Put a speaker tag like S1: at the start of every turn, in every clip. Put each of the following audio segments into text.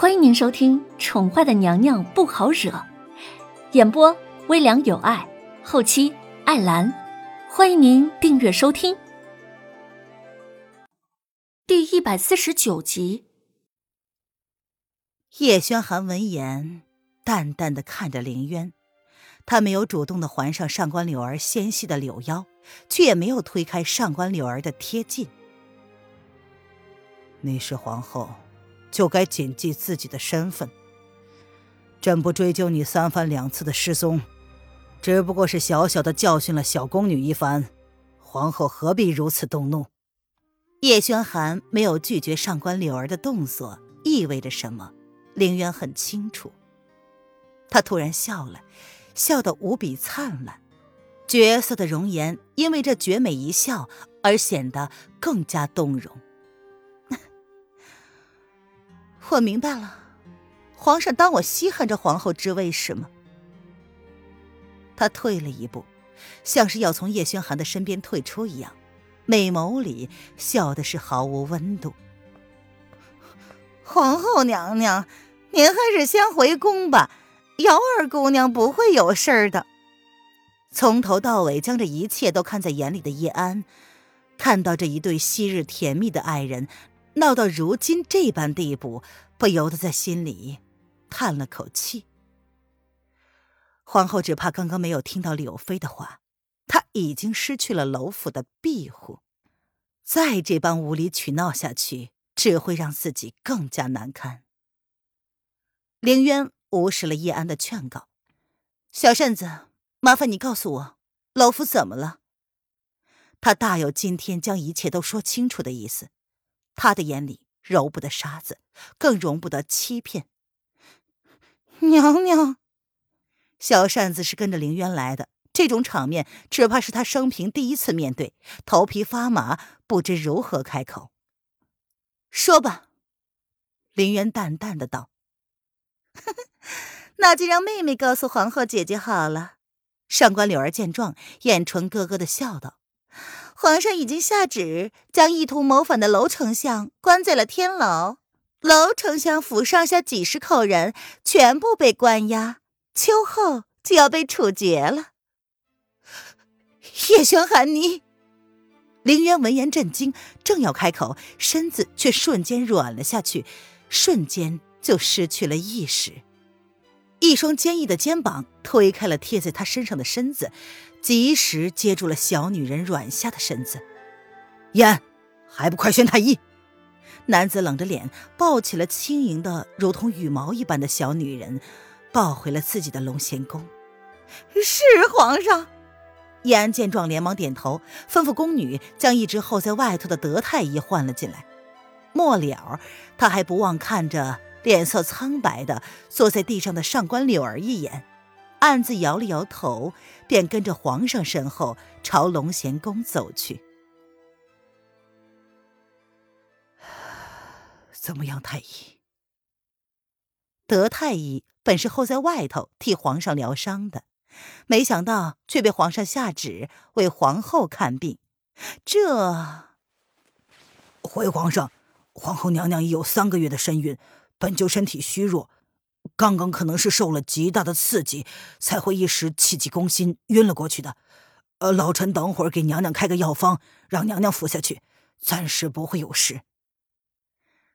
S1: 欢迎您收听《宠坏的娘娘不好惹》，演播微凉有爱，后期艾兰。欢迎您订阅收听。第一百四十九集。
S2: 叶轩寒闻言，淡淡的看着林渊，他没有主动的环上上官柳儿纤细的柳腰，却也没有推开上官柳儿的贴近。你是皇后。就该谨记自己的身份。朕不追究你三番两次的失踪，只不过是小小的教训了小宫女一番。皇后何必如此动怒？叶轩寒没有拒绝上官柳儿的动作，意味着什么？凌渊很清楚。他突然笑了，笑得无比灿烂，绝色的容颜因为这绝美一笑而显得更加动容。我明白了，皇上当我稀罕这皇后之位是吗？他退了一步，像是要从叶轩寒的身边退出一样，美眸里笑的是毫无温度。皇后娘娘，您还是先回宫吧，瑶儿姑娘不会有事儿的。从头到尾将这一切都看在眼里的叶安，看到这一对昔日甜蜜的爱人。闹到如今这般地步，不由得在心里叹了口气。皇后只怕刚刚没有听到柳妃的话，她已经失去了楼府的庇护，再这般无理取闹下去，只会让自己更加难堪。凌渊无视了叶安的劝告：“小扇子，麻烦你告诉我，老夫怎么了？”他大有今天将一切都说清楚的意思。他的眼里揉不得沙子，更容不得欺骗。娘娘，小扇子是跟着凌渊来的，这种场面只怕是他生平第一次面对，头皮发麻，不知如何开口。说吧，凌渊淡淡的道：“ 那就让妹妹告诉皇后姐姐好了。”上官柳儿见状，眼唇咯咯的笑道。皇上已经下旨，将意图谋反的娄丞相关在了天牢。娄丞相府上下几十口人全部被关押，秋后就要被处决了。叶轩寒，你……凌渊闻言震惊，正要开口，身子却瞬间软了下去，瞬间就失去了意识。一双坚毅的肩膀推开了贴在他身上的身子。及时接住了小女人软下的身子，燕，还不快宣太医！男子冷着脸抱起了轻盈的如同羽毛一般的小女人，抱回了自己的龙贤宫。是皇上。燕安见状，连忙点头，吩咐宫女将一直候在外头的德太医唤了进来。末了，他还不忘看着脸色苍白的坐在地上的上官柳儿一眼。暗自摇了摇头，便跟着皇上身后朝龙贤宫走去。怎么样，太医？德太医本是候在外头替皇上疗伤的，没想到却被皇上下旨为皇后看病。这，
S3: 回皇上，皇后娘娘已有三个月的身孕，本就身体虚弱。刚刚可能是受了极大的刺激，才会一时气急攻心晕了过去的。呃，老臣等会儿给娘娘开个药方，让娘娘服下去，暂时不会有事。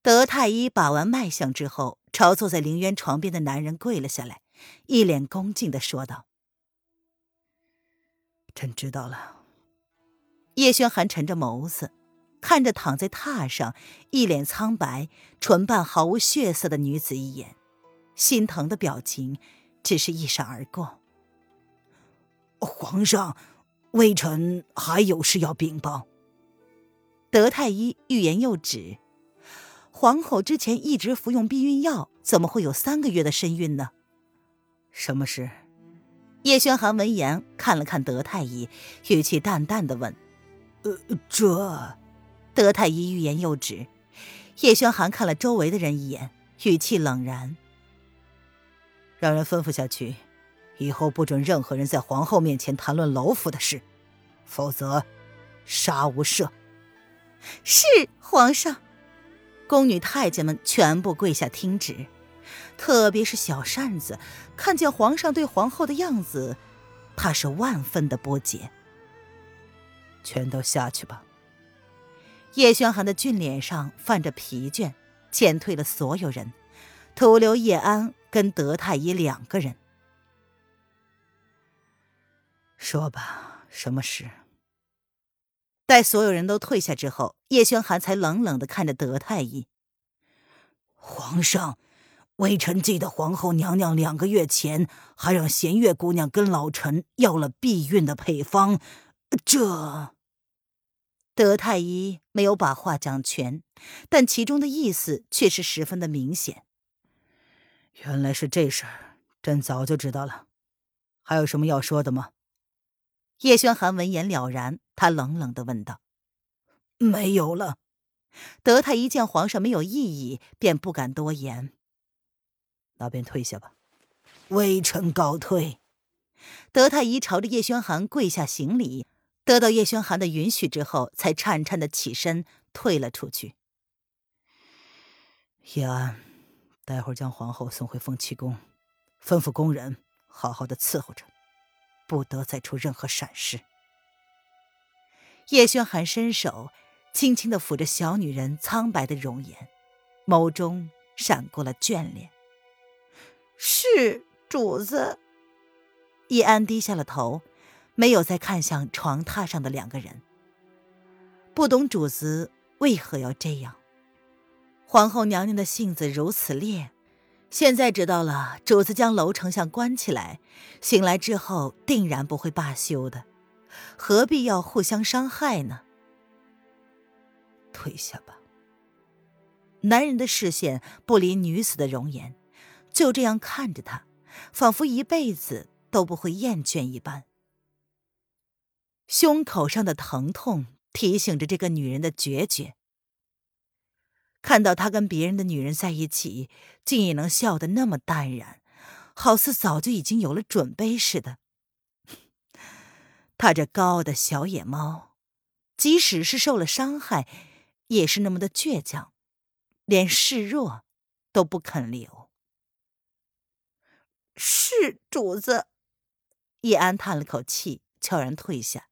S2: 德太医把完脉象之后，朝坐在凌渊床边的男人跪了下来，一脸恭敬的说道：“
S3: 臣知道了。”
S2: 叶轩寒沉着眸子，看着躺在榻上、一脸苍白、唇瓣毫无血色的女子一眼。心疼的表情只是一闪而过。
S3: 皇上，微臣还有事要禀报。
S2: 德太医欲言又止。皇后之前一直服用避孕药，怎么会有三个月的身孕呢？
S3: 什么事？
S2: 叶轩寒闻言看了看德太医，语气淡淡的问：“
S3: 呃，这……”
S2: 德太医欲言又止。叶轩寒看了周围的人一眼，语气冷然。
S3: 让人吩咐下去，以后不准任何人在皇后面前谈论楼府的事，否则杀无赦。
S2: 是皇上。宫女太监们全部跪下听旨，特别是小扇子，看见皇上对皇后的样子，怕是万分的不解。
S3: 全都下去吧。
S2: 叶轩寒的俊脸上泛着疲倦，遣退了所有人，徒留叶安跟德太医两个人。
S3: 说吧，什么事？
S2: 待所有人都退下之后，叶轩寒才冷冷的看着德太医。
S3: 皇上，微臣记得皇后娘娘两个月前还让弦月姑娘跟老臣要了避孕的配方，这……
S2: 德太医没有把话讲全，但其中的意思却是十分的明显。
S3: 原来是这事儿，朕早就知道了。还有什么要说的吗？
S2: 叶轩寒闻言了然，他冷冷的问道：“
S3: 没有了。”
S2: 德太医见皇上没有异议，便不敢多言。
S3: 那便退下吧。微臣告退。
S2: 德太医朝着叶轩寒跪下行礼。得到叶轩寒的允许之后，才颤颤的起身退了出去。
S3: 叶安，待会儿将皇后送回凤栖宫，吩咐宫人好好的伺候着，不得再出任何闪失。
S2: 叶轩寒伸手轻轻的抚着小女人苍白的容颜，眸中闪过了眷恋。
S4: 是主子。
S2: 易安低下了头。没有再看向床榻上的两个人，不懂主子为何要这样。皇后娘娘的性子如此烈，现在知道了主子将娄丞相关起来，醒来之后定然不会罢休的，何必要互相伤害呢？
S3: 退下吧。
S2: 男人的视线不离女子的容颜，就这样看着她，仿佛一辈子都不会厌倦一般。胸口上的疼痛提醒着这个女人的决绝。看到他跟别人的女人在一起，竟也能笑得那么淡然，好似早就已经有了准备似的。他这高傲的小野猫，即使是受了伤害，也是那么的倔强，连示弱都不肯留。
S4: 是主子。
S2: 叶安叹了口气，悄然退下。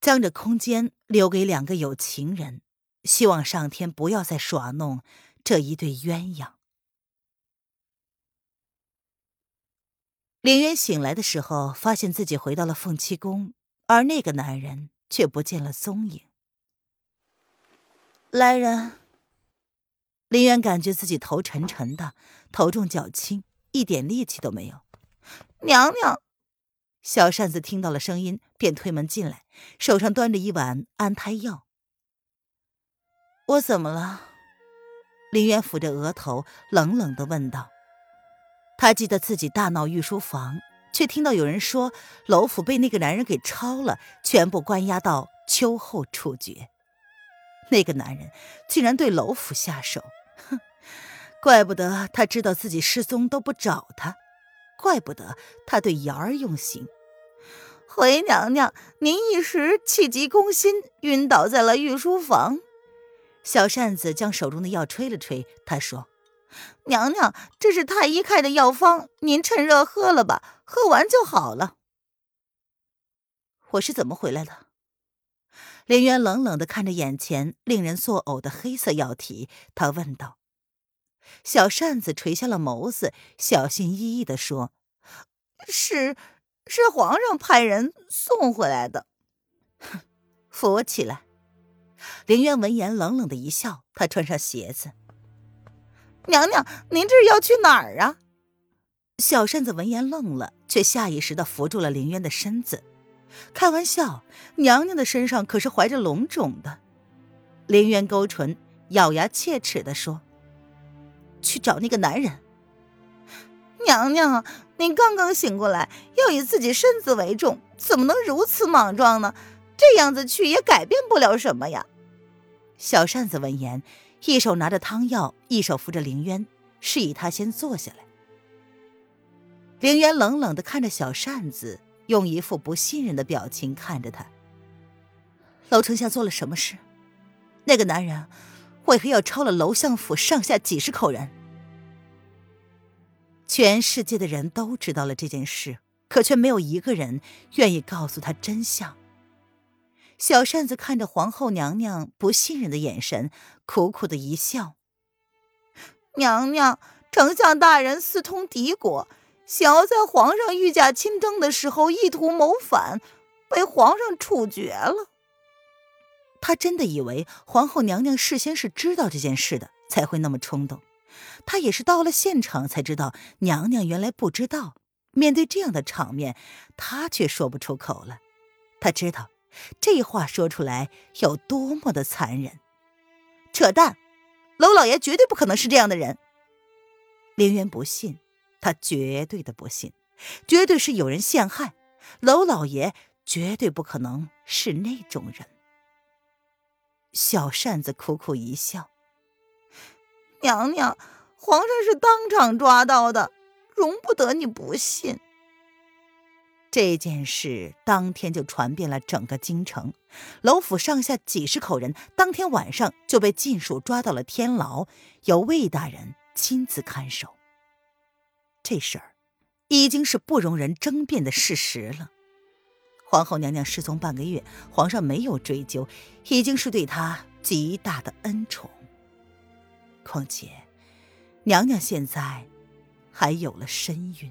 S2: 将这空间留给两个有情人，希望上天不要再耍弄这一对鸳鸯。林渊醒来的时候，发现自己回到了凤栖宫，而那个男人却不见了踪影。来人！林渊感觉自己头沉沉的，头重脚轻，一点力气都没有。
S4: 娘娘。
S2: 小扇子听到了声音，便推门进来，手上端着一碗安胎药。我怎么了？林渊抚着额头，冷冷的问道。他记得自己大闹御书房，却听到有人说楼府被那个男人给抄了，全部关押到秋后处决。那个男人竟然对楼府下手，哼！怪不得他知道自己失踪都不找他，怪不得他对瑶儿用刑。
S4: 回娘娘，您一时气急攻心，晕倒在了御书房。
S2: 小扇子将手中的药吹了吹，他说：“
S4: 娘娘，这是太医开的药方，您趁热喝了吧，喝完就好了。”
S2: 我是怎么回来的？林渊冷冷的看着眼前令人作呕的黑色药体，他问道。小扇子垂下了眸子，小心翼翼的说：“
S4: 是。”是皇上派人送回来的。
S2: 扶我起来。林渊闻言冷冷的一笑，他穿上鞋子。
S4: 娘娘，您这是要去哪儿啊？
S2: 小扇子闻言愣了，却下意识的扶住了林渊的身子。开玩笑，娘娘的身上可是怀着龙种的。林渊勾唇，咬牙切齿的说：“去找那个男人。”
S4: 娘娘，您刚刚醒过来，要以自己身子为重，怎么能如此莽撞呢？这样子去也改变不了什么呀。
S2: 小扇子闻言，一手拿着汤药，一手扶着凌渊，示意他先坐下来。凌渊冷冷的看着小扇子，用一副不信任的表情看着他。娄丞相做了什么事？那个男人，为何要抄了娄相府上下几十口人？全世界的人都知道了这件事，可却没有一个人愿意告诉他真相。小扇子看着皇后娘娘不信任的眼神，苦苦的一笑：“
S4: 娘娘，丞相大人私通敌国，想要在皇上御驾亲征的时候意图谋反，被皇上处决了。”
S2: 他真的以为皇后娘娘事先是知道这件事的，才会那么冲动。他也是到了现场才知道，娘娘原来不知道。面对这样的场面，他却说不出口了。他知道。这话说出来有多么的残忍！
S4: 扯淡！娄老爷绝对不可能是这样的人。
S2: 凌渊不信，他绝对的不信，绝对是有人陷害娄老爷，绝对不可能是那种人。小扇子苦苦一笑：“
S4: 娘娘，皇上是当场抓到的，容不得你不信。”
S2: 这件事当天就传遍了整个京城，楼府上下几十口人，当天晚上就被禁属抓到了天牢，由魏大人亲自看守。这事儿已经是不容人争辩的事实了。皇后娘娘失踪半个月，皇上没有追究，已经是对她极大的恩宠。况且，娘娘现在还有了身孕。